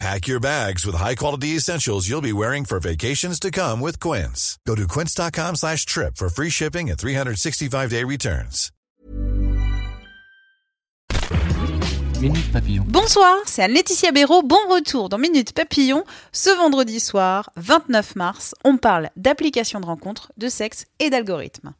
Pack your bags with high-quality essentials you'll be wearing for vacations to come with Quince. Go to quince.com slash trip for free shipping and 365-day returns. Minute Papillon. Bonsoir, c'est Anne-Laetitia Béraud. Bon retour dans Minute Papillon. Ce vendredi soir, 29 mars, on parle d'applications de rencontres, de sexe et d'algorithmes.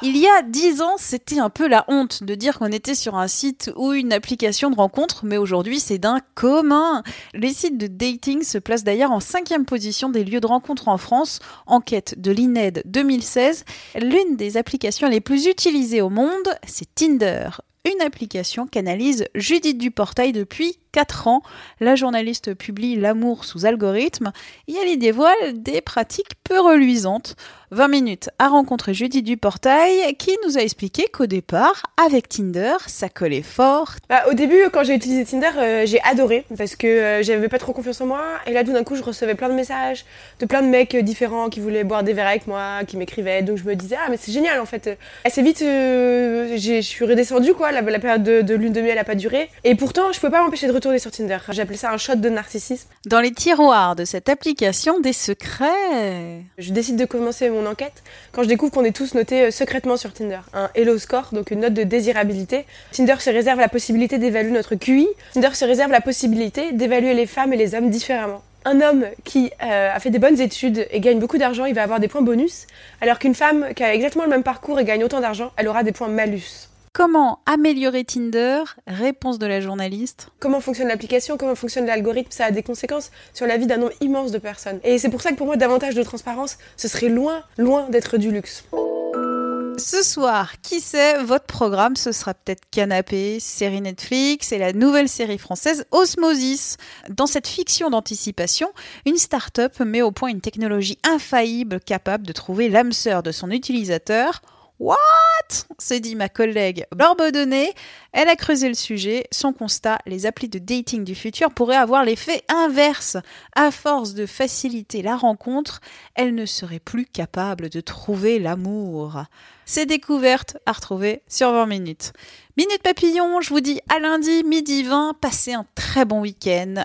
Il y a 10 ans, c'était un peu la honte de dire qu'on était sur un site ou une application de rencontre, mais aujourd'hui c'est d'un commun. Les sites de dating se placent d'ailleurs en cinquième position des lieux de rencontre en France, enquête de l'INED 2016. L'une des applications les plus utilisées au monde, c'est Tinder une application qu'analyse Judith Duportail depuis 4 ans. La journaliste publie L'amour sous algorithme et elle y dévoile des pratiques peu reluisantes. 20 minutes à rencontrer Judith Duportail qui nous a expliqué qu'au départ, avec Tinder, ça collait fort. Bah, au début, quand j'ai utilisé Tinder, euh, j'ai adoré parce que euh, j'avais pas trop confiance en moi. Et là, tout d'un coup, je recevais plein de messages de plein de mecs euh, différents qui voulaient boire des verres avec moi, qui m'écrivaient. Donc je me disais, ah, mais c'est génial en fait. Assez vite, je suis redescendue quoi. La, période de, de lune de miel a pas duré. Et pourtant, je pouvais pas m'empêcher de retourner sur Tinder. J'appelais ça un shot de narcissisme. Dans les tiroirs de cette application, des secrets. Je décide de commencer mon enquête quand je découvre qu'on est tous notés secrètement sur Tinder. Un Hello Score, donc une note de désirabilité. Tinder se réserve la possibilité d'évaluer notre QI. Tinder se réserve la possibilité d'évaluer les femmes et les hommes différemment. Un homme qui euh, a fait des bonnes études et gagne beaucoup d'argent, il va avoir des points bonus, alors qu'une femme qui a exactement le même parcours et gagne autant d'argent, elle aura des points malus. Comment améliorer Tinder? Réponse de la journaliste. Comment fonctionne l'application, comment fonctionne l'algorithme, ça a des conséquences sur la vie d'un nombre immense de personnes. Et c'est pour ça que pour moi, davantage de transparence, ce serait loin, loin d'être du luxe. Ce soir, qui sait, votre programme, ce sera peut-être Canapé, série Netflix et la nouvelle série française Osmosis. Dans cette fiction d'anticipation, une start-up met au point une technologie infaillible capable de trouver l'âme sœur de son utilisateur What? S'est dit ma collègue Borbodonné. Elle a creusé le sujet. Son constat, les applis de dating du futur pourraient avoir l'effet inverse. À force de faciliter la rencontre, elle ne serait plus capable de trouver l'amour. Ces découvertes à retrouver sur 20 minutes. Minute papillon, je vous dis à lundi, midi 20. Passez un très bon week-end.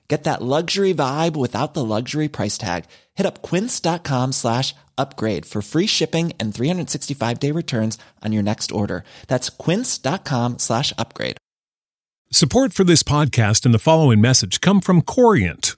Get that luxury vibe without the luxury price tag. Hit up quince.com slash upgrade for free shipping and 365 day returns on your next order. That's quince.com slash upgrade. Support for this podcast and the following message come from Corient.